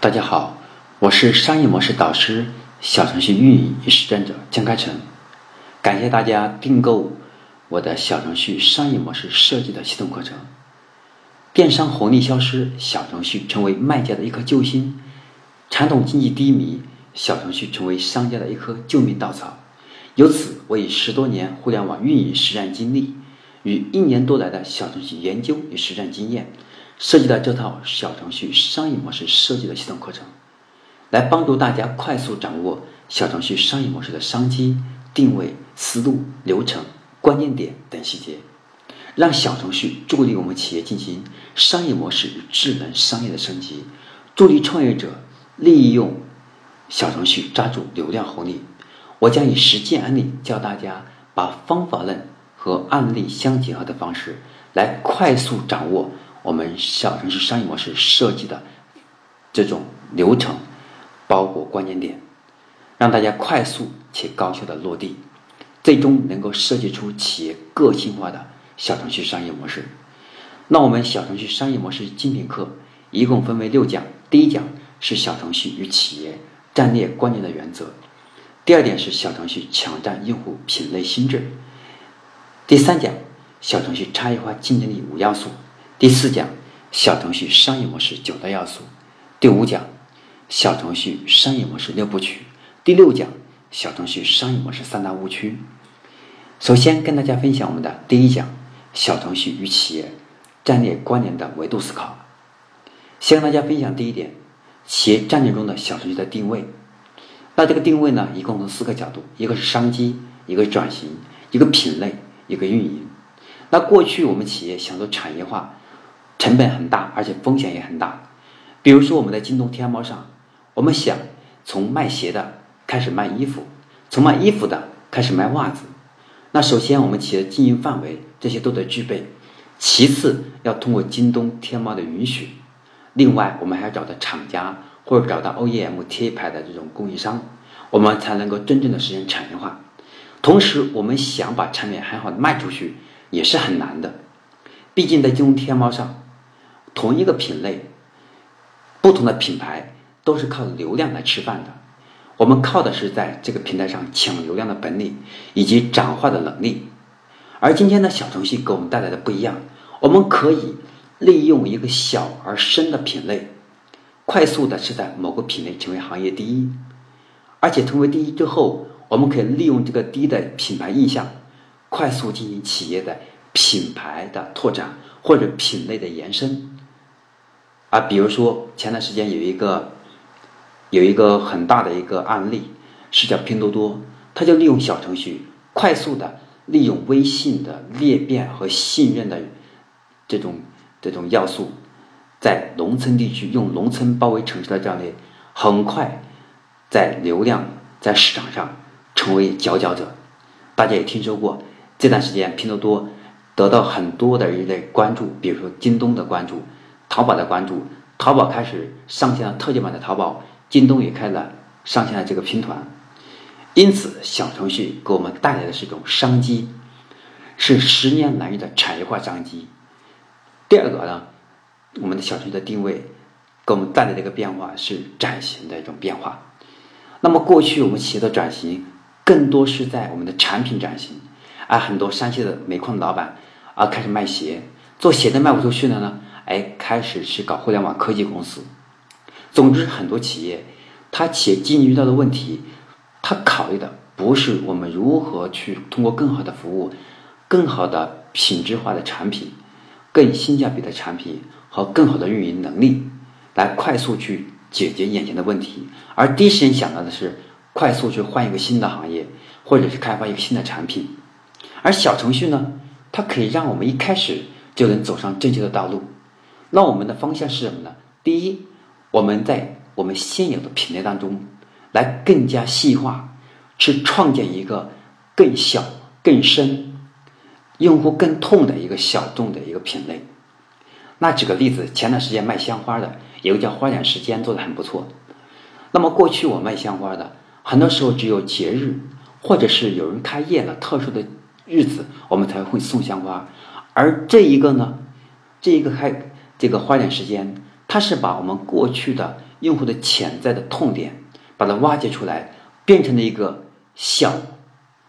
大家好，我是商业模式导师、小程序运营与实战者江开成。感谢大家订购我的小程序商业模式设计的系统课程。电商红利消失，小程序成为卖家的一颗救星；传统经济低迷，小程序成为商家的一颗救命稻草。由此，我以十多年互联网运营实战经历与一年多来的小程序研究与实战经验。设计了这套小程序商业模式设计的系统课程，来帮助大家快速掌握小程序商业模式的商机、定位、思路、流程、关键点等细节，让小程序助力我们企业进行商业模式与智能商业的升级，助力创业者利用小程序抓住流量红利。我将以实践案例教大家把方法论和案例相结合的方式，来快速掌握。我们小程序商业模式设计的这种流程，包括关键点，让大家快速且高效的落地，最终能够设计出企业个性化的小程序商业模式。那我们小程序商业模式精品课一共分为六讲，第一讲是小程序与企业战略关键的原则，第二点是小程序抢占用户品类心智，第三讲小程序差异化竞争力五要素。第四讲小程序商业模式九大要素，第五讲小程序商业模式六部曲，第六讲小程序商业模式三大误区。首先跟大家分享我们的第一讲小程序与企业战略关联的维度思考。先跟大家分享第一点，企业战略中的小程序的定位。那这个定位呢，一共从四个角度：一个是商机，一个转型，一个品类，一个运营。那过去我们企业想做产业化。成本很大，而且风险也很大。比如说，我们在京东、天猫上，我们想从卖鞋的开始卖衣服，从卖衣服的开始卖袜子。那首先，我们企业经营范围这些都得具备；其次，要通过京东、天猫的允许。另外，我们还要找到厂家或者找到 OEM 贴牌的这种供应商，我们才能够真正的实现产业化。同时，我们想把产品很好的卖出去，也是很难的。毕竟在京东、天猫上。同一个品类，不同的品牌都是靠流量来吃饭的。我们靠的是在这个平台上抢流量的本领以及转化的能力。而今天的小程序给我们带来的不一样，我们可以利用一个小而深的品类，快速的是在某个品类成为行业第一。而且成为第一之后，我们可以利用这个低的品牌印象，快速进行企业的品牌的拓展或者品类的延伸。啊，比如说前段时间有一个有一个很大的一个案例，是叫拼多多，它就利用小程序，快速的利用微信的裂变和信任的这种这种要素，在农村地区用农村包围城市的这样的，很快在流量在市场上成为佼佼者。大家也听说过这段时间拼多多得到很多的一类关注，比如说京东的关注。淘宝的关注，淘宝开始上线了特价版的淘宝，京东也开了上线了这个拼团，因此小程序给我们带来的是一种商机，是十年难遇的产业化商机。第二个呢，我们的小程序的定位给我们带来的一个变化是转型的一种变化。那么过去我们企业的转型更多是在我们的产品转型，而很多山西的煤矿的老板啊开始卖鞋，做鞋的卖不出去了呢。哎，开始去搞互联网科技公司。总之，很多企业，它企业经营遇到的问题，它考虑的不是我们如何去通过更好的服务、更好的品质化的产品、更性价比的产品和更好的运营能力，来快速去解决眼前的问题，而第一时间想到的是快速去换一个新的行业，或者是开发一个新的产品。而小程序呢，它可以让我们一开始就能走上正确的道路。那我们的方向是什么呢？第一，我们在我们现有的品类当中，来更加细化，去创建一个更小、更深、用户更痛的一个小众的一个品类。那举个例子，前段时间卖鲜花的，有个叫花点时间做的很不错。那么过去我卖鲜花的，很多时候只有节日或者是有人开业了特殊的日子，我们才会送鲜花。而这一个呢，这一个开。这个花点时间，它是把我们过去的用户的潜在的痛点，把它挖掘出来，变成了一个小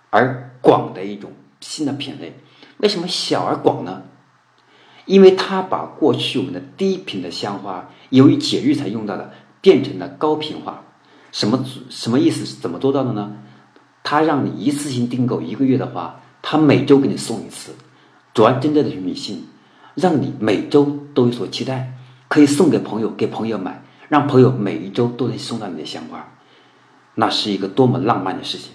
而广的一种新的品类。为什么小而广呢？因为它把过去我们的低频的香花，由于节日才用到的，变成了高频化。什么什么意思？是怎么做到的呢？他让你一次性订购一个月的话，他每周给你送一次，主要针对的是女性，让你每周都有所期待，可以送给朋友，给朋友买，让朋友每一周都能收到你的鲜花，那是一个多么浪漫的事情。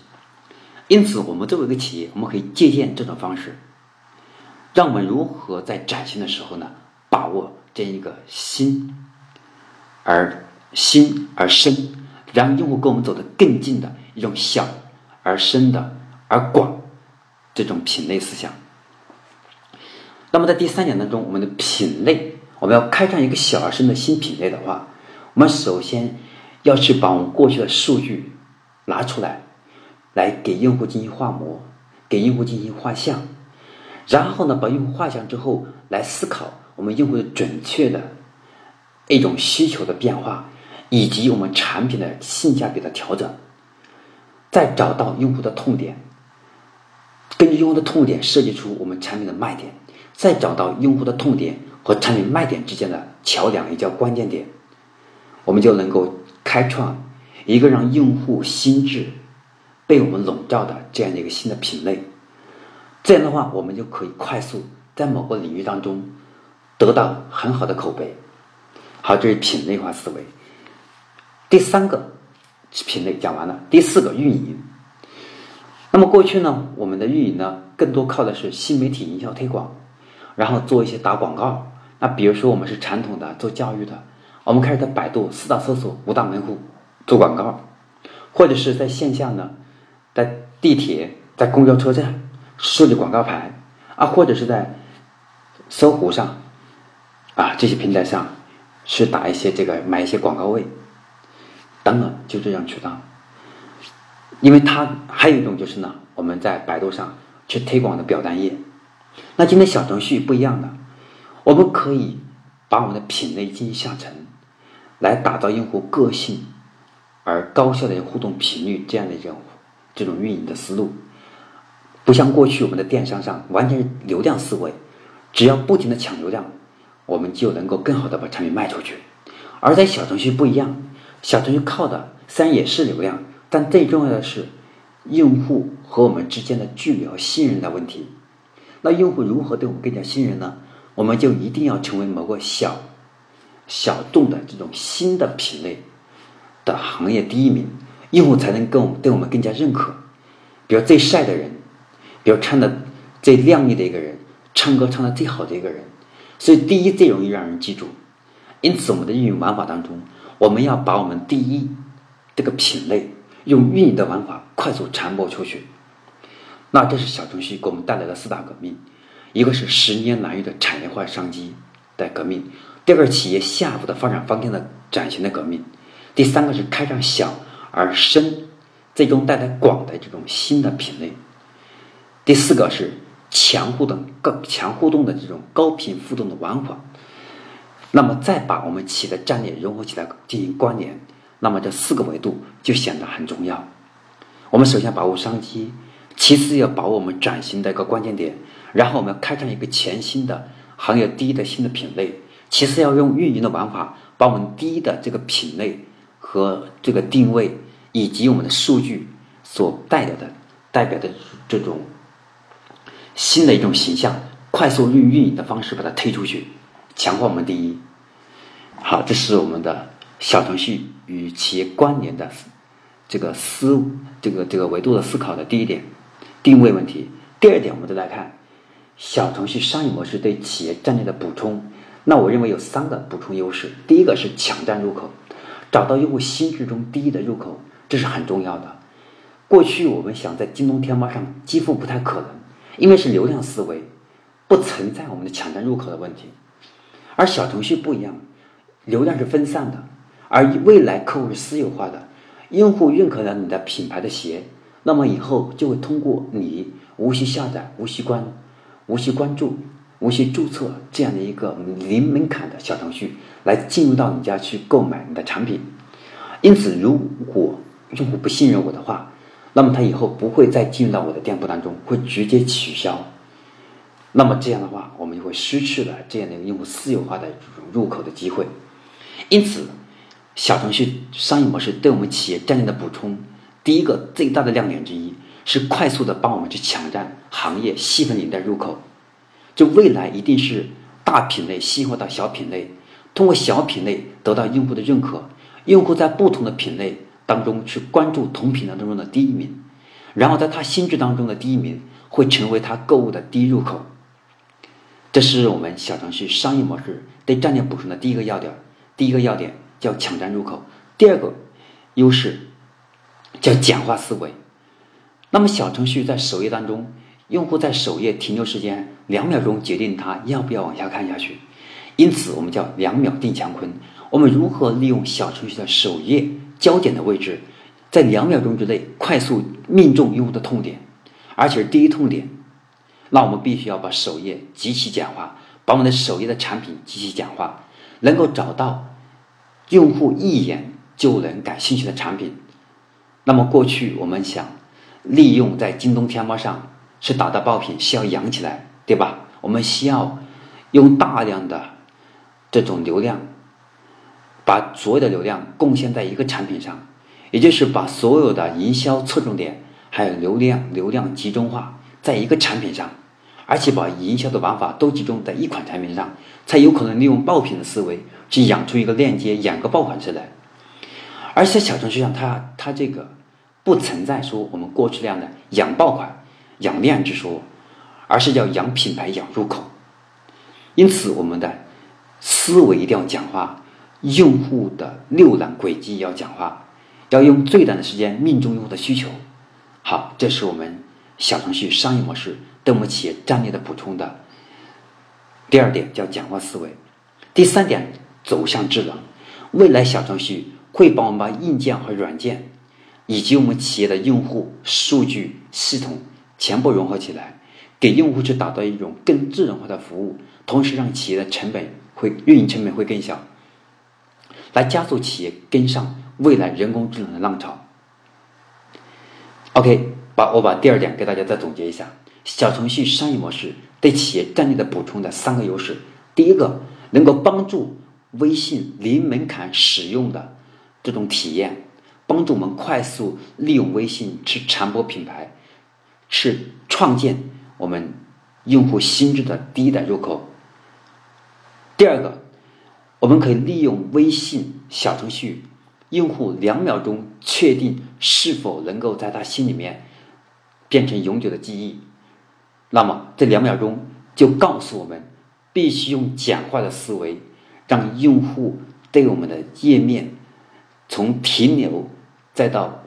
因此，我们作为一个企业，我们可以借鉴这种方式，让我们如何在崭新的时候呢，把握这样一个新而新而深。让用户跟我们走得更近的一种小而深的而广这种品类思想。那么在第三点当中，我们的品类，我们要开创一个小而深的新品类的话，我们首先要去把我们过去的数据拿出来，来给用户进行画模，给用户进行画像，然后呢，把用户画像之后，来思考我们用户的准确的一种需求的变化。以及我们产品的性价比的调整，再找到用户的痛点，根据用户的痛点设计出我们产品的卖点，再找到用户的痛点和产品卖点之间的桥梁，也叫关键点，我们就能够开创一个让用户心智被我们笼罩的这样的一个新的品类。这样的话，我们就可以快速在某个领域当中得到很好的口碑。好，这是品类化思维。第三个品类讲完了，第四个运营。那么过去呢，我们的运营呢，更多靠的是新媒体营销推广，然后做一些打广告。那比如说我们是传统的做教育的，我们开始在百度四大搜索五大门户做广告，或者是在线下呢，在地铁、在公交车站设计广告牌啊，或者是在搜狐上啊这些平台上去打一些这个买一些广告位。等等，就这样渠道，因为它还有一种就是呢，我们在百度上去推广的表单页。那今天小程序不一样的，我们可以把我们的品类进行下沉，来打造用户个性而高效的互动频率这样的一种这种运营的思路。不像过去我们的电商上完全是流量思维，只要不停的抢流量，我们就能够更好的把产品卖出去。而在小程序不一样。小程序靠的虽然也是流量，但最重要的是用户和我们之间的距离和信任的问题。那用户如何对我们更加信任呢？我们就一定要成为某个小小众的这种新的品类的行业第一名，用户才能跟我们对我们更加认可。比如最帅的人，比如唱的最靓丽的一个人，唱歌唱的最好的一个人，所以第一最容易让人记住。因此，我们的运营玩法当中。我们要把我们第一这个品类用运营的玩法快速传播出去，那这是小程序给我们带来的四大革命：一个是十年难遇的产业化商机的革命；第二个企业下一步的发展方向的转型的革命；第三个是开创小而深、最终带来广的这种新的品类；第四个是强互动、高强互动的这种高频互动的玩法。那么再把我们企业的战略融合起来进行关联，那么这四个维度就显得很重要。我们首先把握商机，其次要把我们转型的一个关键点，然后我们要开创一个全新的行业第一的新的品类，其次要用运营的玩法把我们第一的这个品类和这个定位以及我们的数据所代表的代表的这种新的一种形象，快速运运营的方式把它推出去。强化我们第一，好，这是我们的小程序与企业关联的这个思这个这个维度的思考的第一点，定位问题。第二点，我们再来看小程序商业模式对企业战略的补充。那我认为有三个补充优势。第一个是抢占入口，找到用户心智中第一的入口，这是很重要的。过去我们想在京东、天猫上几乎不太可能，因为是流量思维，不存在我们的抢占入口的问题。而小程序不一样，流量是分散的，而未来客户是私有化的，用户认可了你的品牌的鞋，那么以后就会通过你无需下载、无需关、无需关注、无需注册这样的一个零门槛的小程序，来进入到你家去购买你的产品。因此，如果用户不信任我的话，那么他以后不会再进入到我的店铺当中，会直接取消。那么这样的话，我们就会失去了这样的一个用户私有化的入口的机会。因此，小程序商业模式对我们企业战略的补充，第一个最大的亮点之一是快速的帮我们去抢占行业细分领域的入口。就未来一定是大品类细化到小品类，通过小品类得到用户的认可，用户在不同的品类。当中去关注同品类当中的第一名，然后在他心智当中的第一名会成为他购物的第一入口。这是我们小程序商业模式对战略补充的第一个要点。第一个要点叫抢占入口，第二个优势叫简化思维。那么小程序在首页当中，用户在首页停留时间两秒钟决定他要不要往下看下去，因此我们叫两秒定乾坤。我们如何利用小程序的首页？焦点的位置，在两秒钟之内快速命中用户的痛点，而且是第一痛点，那我们必须要把首页极其简化，把我们的首页的产品极其简化，能够找到用户一眼就能感兴趣的产品。那么过去我们想利用在京东、天猫上是打的爆品，需要养起来，对吧？我们需要用大量的这种流量。把所有的流量贡献在一个产品上，也就是把所有的营销侧重点还有流量流量集中化在一个产品上，而且把营销的玩法都集中在一款产品上，才有可能利用爆品的思维去养出一个链接，养个爆款出来。而且小程序上，它它这个不存在说我们过去那样的养爆款、养量之说，而是叫养品牌、养入口。因此，我们的思维一定要讲话。用户的浏览轨迹要讲话，要用最短的时间命中用户的需求。好，这是我们小程序商业模式对我们企业战略的补充的。第二点叫讲话思维，第三点走向智能。未来小程序会帮我们把硬件和软件，以及我们企业的用户数据系统全部融合起来，给用户去打造一种更智能化的服务，同时让企业的成本会运营成本会更小。来加速企业跟上未来人工智能的浪潮。OK，把我把第二点给大家再总结一下：小程序商业模式对企业战略的补充的三个优势。第一个，能够帮助微信零门槛使用的这种体验，帮助我们快速利用微信去传播品牌，去创建我们用户心智的第一代入口。第二个。我们可以利用微信小程序，用户两秒钟确定是否能够在他心里面变成永久的记忆。那么这两秒钟就告诉我们，必须用简化的思维，让用户对我们的页面从停留再到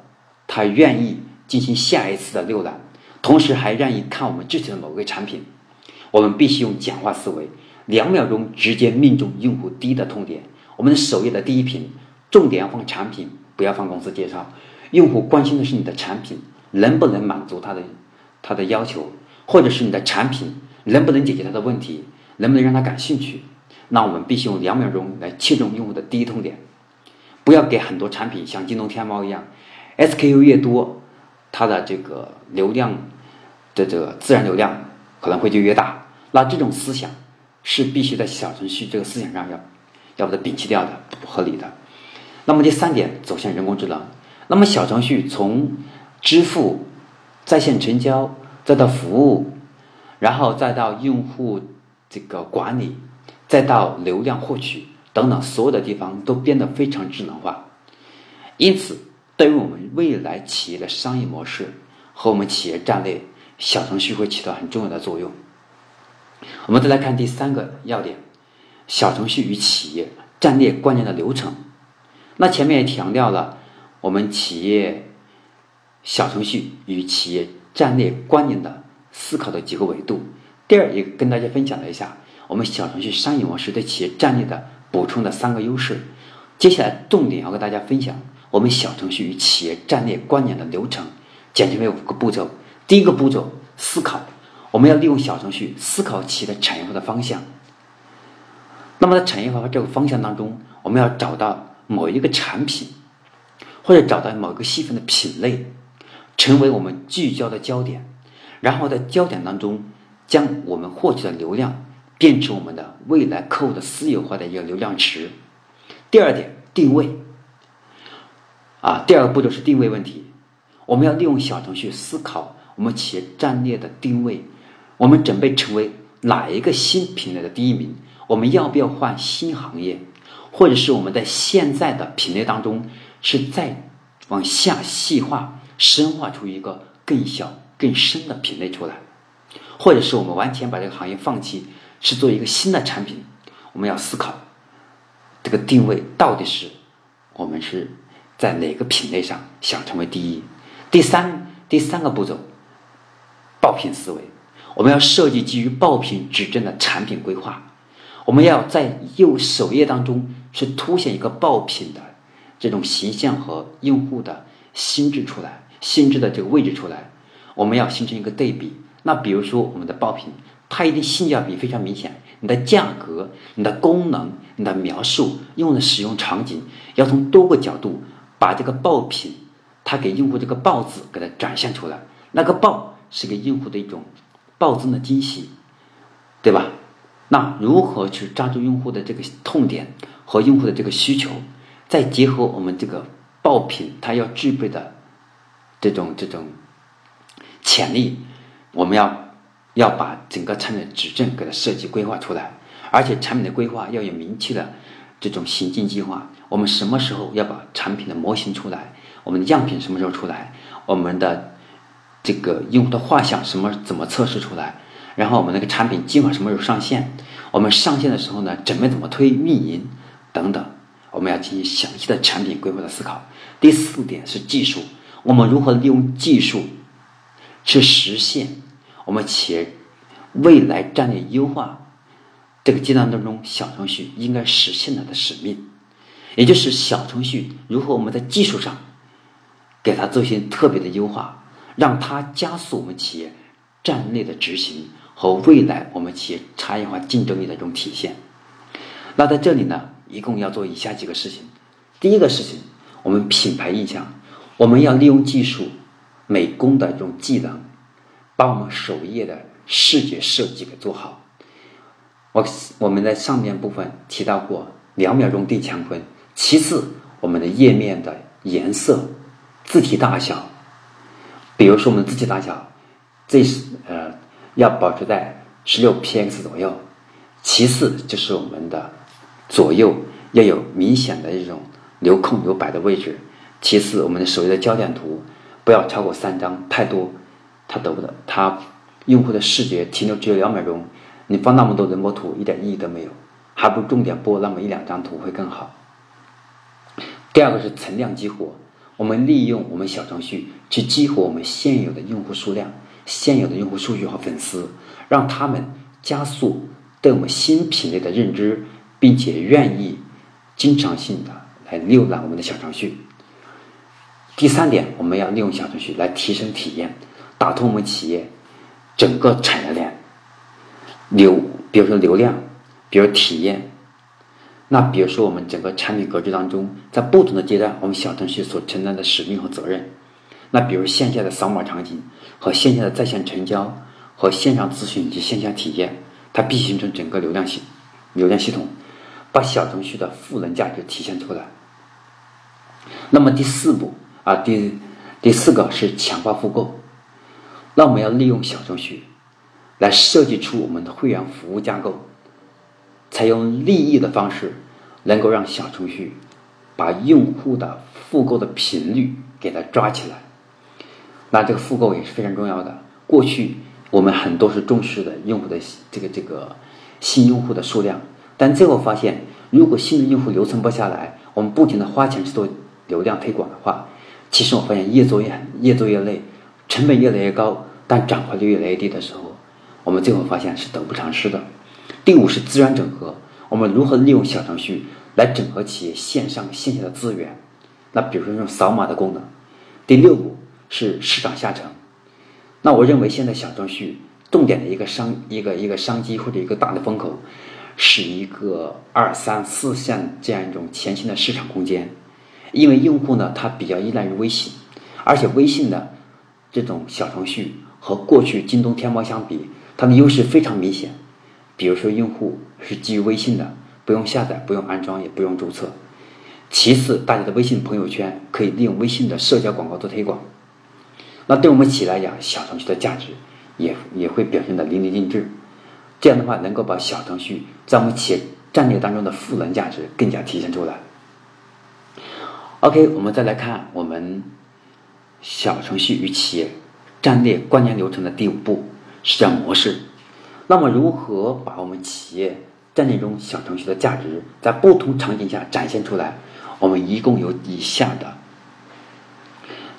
他愿意进行下一次的浏览，同时还愿意看我们之前的某个产品。我们必须用简化思维。两秒钟直接命中用户第一的痛点。我们的首页的第一屏，重点要放产品，不要放公司介绍。用户关心的是你的产品能不能满足他的他的要求，或者是你的产品能不能解决他的问题，能不能让他感兴趣。那我们必须用两秒钟来切中用户的第一痛点，不要给很多产品像京东、天猫一样，SKU 越多，它的这个流量的这个自然流量可能会就越大。那这种思想。是必须在小程序这个思想上要要把它摒弃掉的，不合理的。那么第三点，走向人工智能。那么小程序从支付、在线成交，再到服务，然后再到用户这个管理，再到流量获取等等，所有的地方都变得非常智能化。因此，对于我们未来企业的商业模式和我们企业战略，小程序会起到很重要的作用。我们再来看第三个要点：小程序与企业战略关联的流程。那前面也强调了我们企业小程序与企业战略关联的思考的几个维度。第二，也跟大家分享了一下我们小程序商业模式对企业战略的补充的三个优势。接下来重点要跟大家分享我们小程序与企业战略关联的流程，简称为五个步骤。第一个步骤：思考。我们要利用小程序思考企业的产业化的方向。那么在产业化这个方向当中，我们要找到某一个产品，或者找到某一个细分的品类，成为我们聚焦的焦点，然后在焦点当中将我们获取的流量变成我们的未来客户的私有化的一个流量池。第二点，定位。啊，第二个步骤是定位问题，我们要利用小程序思考我们企业战略的定位，我们准备成为哪一个新品类的第一名？我们要不要换新行业，或者是我们在现在的品类当中是再往下细化、深化出一个更小、更深的品类出来，或者是我们完全把这个行业放弃，是做一个新的产品？我们要思考这个定位到底是我们是。在哪个品类上想成为第一？第三第三个步骤，爆品思维，我们要设计基于爆品指针的产品规划。我们要在右首页当中是凸显一个爆品的这种形象和用户的心智出来，心智的这个位置出来。我们要形成一个对比。那比如说我们的爆品，它一定性价比非常明显，你的价格、你的功能、你的描述、用的使用场景，要从多个角度。把这个爆品，它给用户这个“爆”字给它展现出来，那个“爆”是给用户的一种暴增的惊喜，对吧？那如何去抓住用户的这个痛点和用户的这个需求，再结合我们这个爆品它要具备的这种这种潜力，我们要要把整个产品的指针给它设计规划出来，而且产品的规划要有明确的这种行进计划。我们什么时候要把产品的模型出来？我们的样品什么时候出来？我们的这个用户的画像什么怎么测试出来？然后我们那个产品计划什么时候上线？我们上线的时候呢，准备怎么推运营等等？我们要进行详细的产品规划的思考。第四点是技术，我们如何利用技术去实现我们企业未来战略优化这个阶段当中小程序应该实现它的使命？也就是小程序如何我们在技术上给它做一些特别的优化，让它加速我们企业战略的执行和未来我们企业差异化竞争力的一种体现。那在这里呢，一共要做以下几个事情。第一个事情，我们品牌印象，我们要利用技术美工的这种技能，把我们首页的视觉设计给做好。我我们在上面部分提到过，两秒钟定乾坤。其次，我们的页面的颜色、字体大小，比如说我们字体大小，这是呃要保持在十六 px 左右。其次就是我们的左右要有明显的这种留空留白的位置。其次，我们的首页的焦点图不要超过三张，太多它得不到它用户的视觉停留只有两秒钟，你放那么多人模图一点意义都没有，还不如重点播那么一两张图会更好。第二个是存量激活，我们利用我们小程序去激活我们现有的用户数量、现有的用户数据和粉丝，让他们加速对我们新品类的认知，并且愿意经常性的来浏览我们的小程序。第三点，我们要利用小程序来提升体验，打通我们企业整个产业链流，比如说流量，比如体验。那比如说，我们整个产品格局当中，在不同的阶段，我们小程序所承担的使命和责任。那比如线下的扫码场景和线下的在线成交和线上咨询及线下体验，它必形成整个流量系流量系统，把小程序的赋能价值体现出来。那么第四步啊，第第四个是强化复购。那我们要利用小程序来设计出我们的会员服务架构。采用利益的方式，能够让小程序把用户的复购的频率给它抓起来。那这个复购也是非常重要的。过去我们很多是重视的用户的这个这个新用户的数量，但最后发现，如果新的用户留存不下来，我们不停的花钱去做流量推广的话，其实我发现越做越越做越累，成本越来越高，但转化率越来越低的时候，我们最后发现是得不偿失的。第五是资源整合，我们如何利用小程序来整合企业线上线下的资源？那比如说这种扫码的功能。第六步是市场下沉，那我认为现在小程序重点的一个商一个一个商机或者一个大的风口，是一个二三四线这样一种全新的市场空间。因为用户呢，他比较依赖于微信，而且微信的这种小程序和过去京东、天猫相比，它的优势非常明显。比如说，用户是基于微信的，不用下载，不用安装，也不用注册。其次，大家的微信朋友圈可以利用微信的社交广告做推广。那对我们企业来讲，小程序的价值也也会表现的淋漓尽致。这样的话，能够把小程序在我们企业战略当中的赋能价值更加体现出来。OK，我们再来看我们小程序与企业战略关联流程的第五步，是叫模式。那么，如何把我们企业战略中小程序的价值在不同场景下展现出来？我们一共有以下的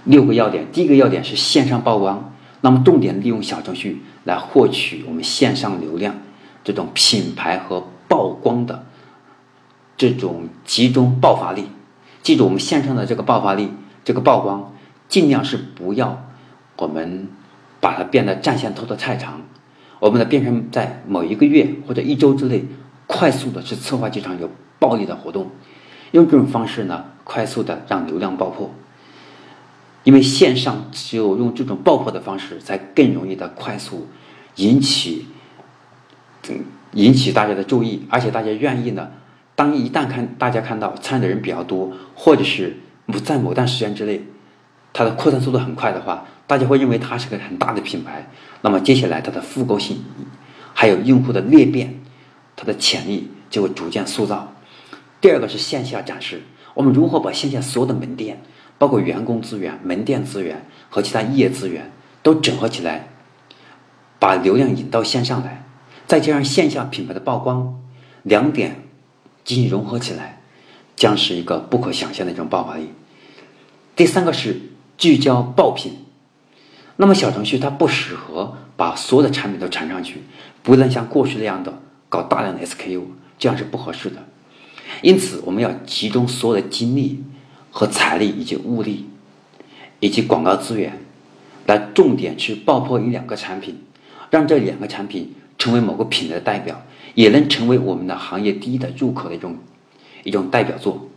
六个要点。第一个要点是线上曝光，那么重点利用小程序来获取我们线上流量，这种品牌和曝光的这种集中爆发力。记住，我们线上的这个爆发力，这个曝光，尽量是不要我们把它变得战线拖得太长。我们的变成在某一个月或者一周之内，快速的去策划几场有暴力的活动，用这种方式呢，快速的让流量爆破。因为线上只有用这种爆破的方式，才更容易的快速引起，引起大家的注意，而且大家愿意呢，当一旦看大家看到参与的人比较多，或者是在某段时间之内，它的扩散速度很快的话。大家会认为它是个很大的品牌，那么接下来它的复购性，还有用户的裂变，它的潜力就会逐渐塑造。第二个是线下展示，我们如何把线下所有的门店，包括员工资源、门店资源和其他业资源都整合起来，把流量引到线上来，再加上线下品牌的曝光，两点进行融合起来，将是一个不可想象的一种爆发力。第三个是聚焦爆品。那么小程序它不适合把所有的产品都传上去，不能像过去那样的搞大量的 SKU，这样是不合适的。因此，我们要集中所有的精力和财力以及物力，以及广告资源，来重点去爆破一两个产品，让这两个产品成为某个品类的代表，也能成为我们的行业第一的入口的一种一种代表作。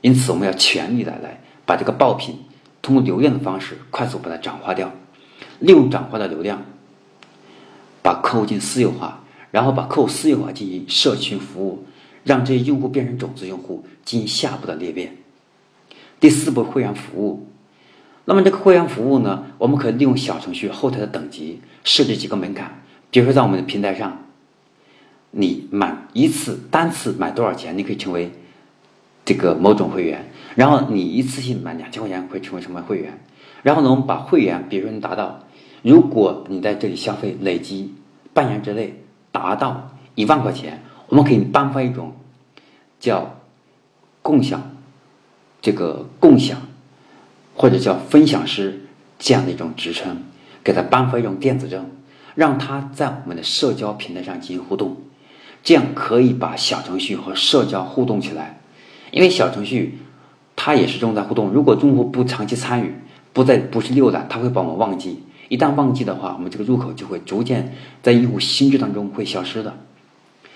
因此，我们要全力的来把这个爆品。通过流量的方式快速把它转化掉，利用转化的流量，把客户进行私有化，然后把客户私有化进行社群服务，让这些用户变成种子用户，进行下步的裂变。第四步，会员服务。那么这个会员服务呢，我们可以利用小程序后台的等级设置几个门槛，比如说在我们的平台上，你满一次单次买多少钱，你可以成为。这个某种会员，然后你一次性满两千块钱会成为什么会员？然后呢，我们把会员，比如说你达到，如果你在这里消费累计半年之内达到一万块钱，我们可以颁发一种叫共享这个共享或者叫分享师这样的一种职称，给他颁发一种电子证，让他在我们的社交平台上进行互动，这样可以把小程序和社交互动起来。因为小程序，它也是重在互动。如果用户不长期参与，不再不是浏览，它会把我们忘记。一旦忘记的话，我们这个入口就会逐渐在用户心智当中会消失的。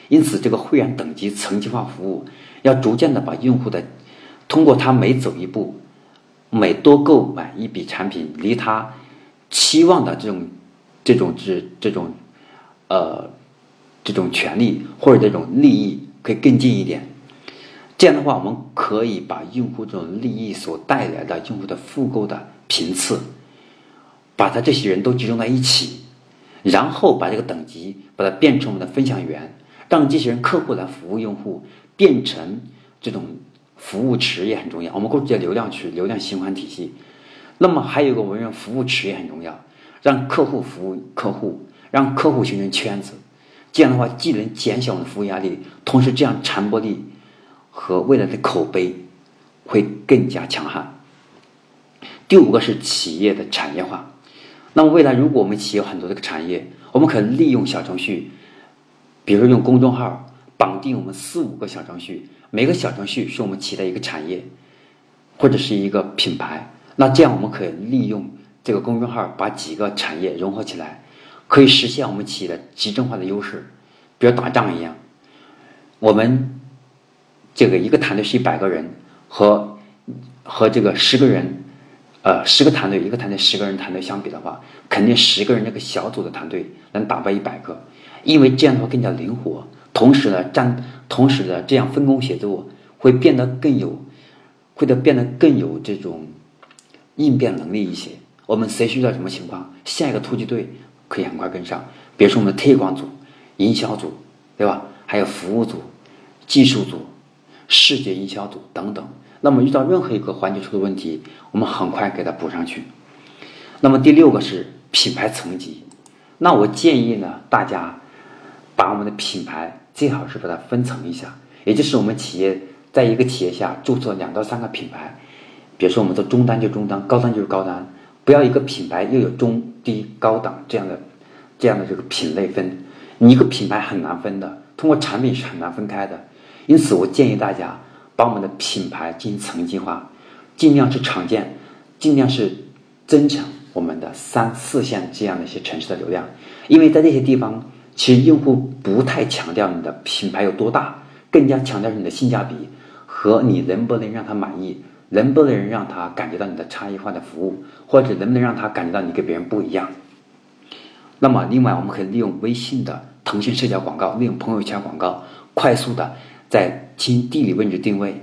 因此，这个会员等级层级化服务，要逐渐的把用户的通过他每走一步，每多购买一笔产品，离他期望的这种这种这这种呃这种权利或者这种利益可以更近一点。这样的话，我们可以把用户这种利益所带来的用户的复购的频次，把他这些人都集中在一起，然后把这个等级把它变成我们的分享员，让这些人客户来服务用户，变成这种服务池也很重要。我们过去叫流量池、流量循环体系。那么还有一个我们认为服务池也很重要，让客户服务客户，让客户形成圈子。这样的话，既能减小我们的服务压力，同时这样传播力。和未来的口碑会更加强悍。第五个是企业的产业化。那么未来，如果我们企业有很多这个产业，我们可以利用小程序，比如说用公众号绑定我们四五个小程序，每个小程序是我们企业的一个产业或者是一个品牌。那这样我们可以利用这个公众号把几个产业融合起来，可以实现我们企业的集中化的优势，比如打仗一样，我们这个一个团队是一百个人，和和这个十个人，呃，十个团队一个团队十个人团队相比的话，肯定十个人这个小组的团队能打败一百个，因为这样的话更加灵活，同时呢，占同时呢，这样分工协作会变得更有，会的变得更有这种应变能力一些。我们随时遇到什么情况，下一个突击队。可以很快跟上，比如说我们的推广组、营销组，对吧？还有服务组、技术组、视觉营销组等等。那么遇到任何一个环节出的问题，我们很快给它补上去。那么第六个是品牌层级。那我建议呢，大家把我们的品牌最好是把它分层一下，也就是我们企业在一个企业下注册两到三个品牌，比如说我们的中单就中单，高端就是高端。不要一个品牌又有中低高档这样的这样的这个品类分，你一个品牌很难分的，通过产品是很难分开的。因此，我建议大家把我们的品牌进行层级化，尽量是常见，尽量是增强我们的三四线这样的一些城市的流量。因为在这些地方，其实用户不太强调你的品牌有多大，更加强调是你的性价比和你能不能让他满意。能不能让他感觉到你的差异化的服务，或者能不能让他感觉到你跟别人不一样？那么，另外我们可以利用微信的腾讯社交广告，利用朋友圈广告，快速的在进行地理位置定位、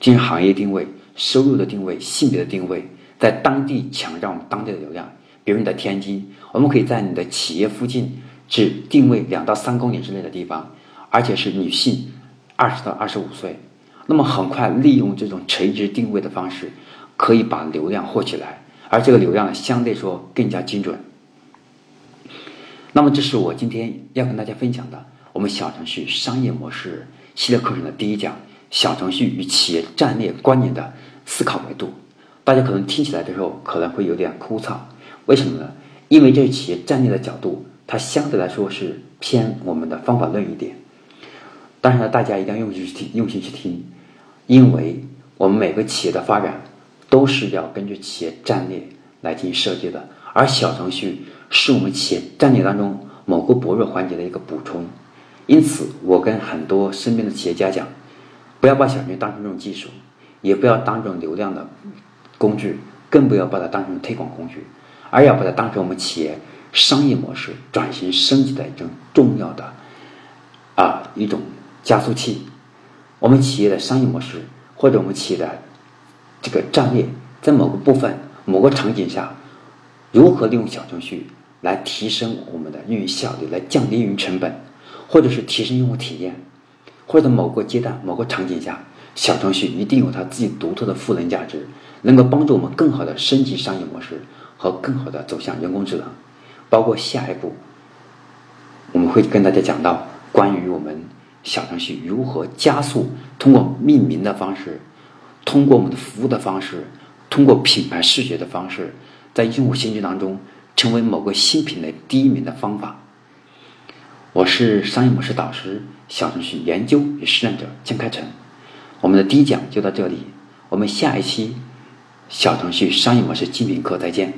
进行行业定位、收入的定位、性别的定位，在当地抢占我们当地的流量。比如你在天津，我们可以在你的企业附近只定位两到三公里之内的地方，而且是女性，二十到二十五岁。那么很快利用这种垂直定位的方式，可以把流量获取来，而这个流量，相对说更加精准。那么这是我今天要跟大家分享的我们小程序商业模式系列课程的第一讲：小程序与企业战略关联的思考维度。大家可能听起来的时候可能会有点枯燥，为什么呢？因为这是企业战略的角度，它相对来说是偏我们的方法论一点。但是呢，大家一定要用心去听，用心去听。因为我们每个企业的发展都是要根据企业战略来进行设计的，而小程序是我们企业战略当中某个薄弱环节的一个补充。因此，我跟很多身边的企业家讲，不要把小程序当成这种技术，也不要当成流量的工具，更不要把它当成推广工具，而要把它当成我们企业商业模式转型升级的一种重要的啊一种加速器。我们企业的商业模式，或者我们企业的这个战略，在某个部分、某个场景下，如何利用小程序来提升我们的运营效率，来降低运营成本，或者是提升用户体验，或者某个阶段、某个场景下，小程序一定有它自己独特的赋能价值，能够帮助我们更好的升级商业模式和更好的走向人工智能。包括下一步，我们会跟大家讲到关于我们。小程序如何加速通过命名的方式，通过我们的服务的方式，通过品牌视觉的方式，在用户心智当中成为某个新品类第一名的方法？我是商业模式导师，小程序研究与实战者江开成。我们的第一讲就到这里，我们下一期小程序商业模式精品课再见。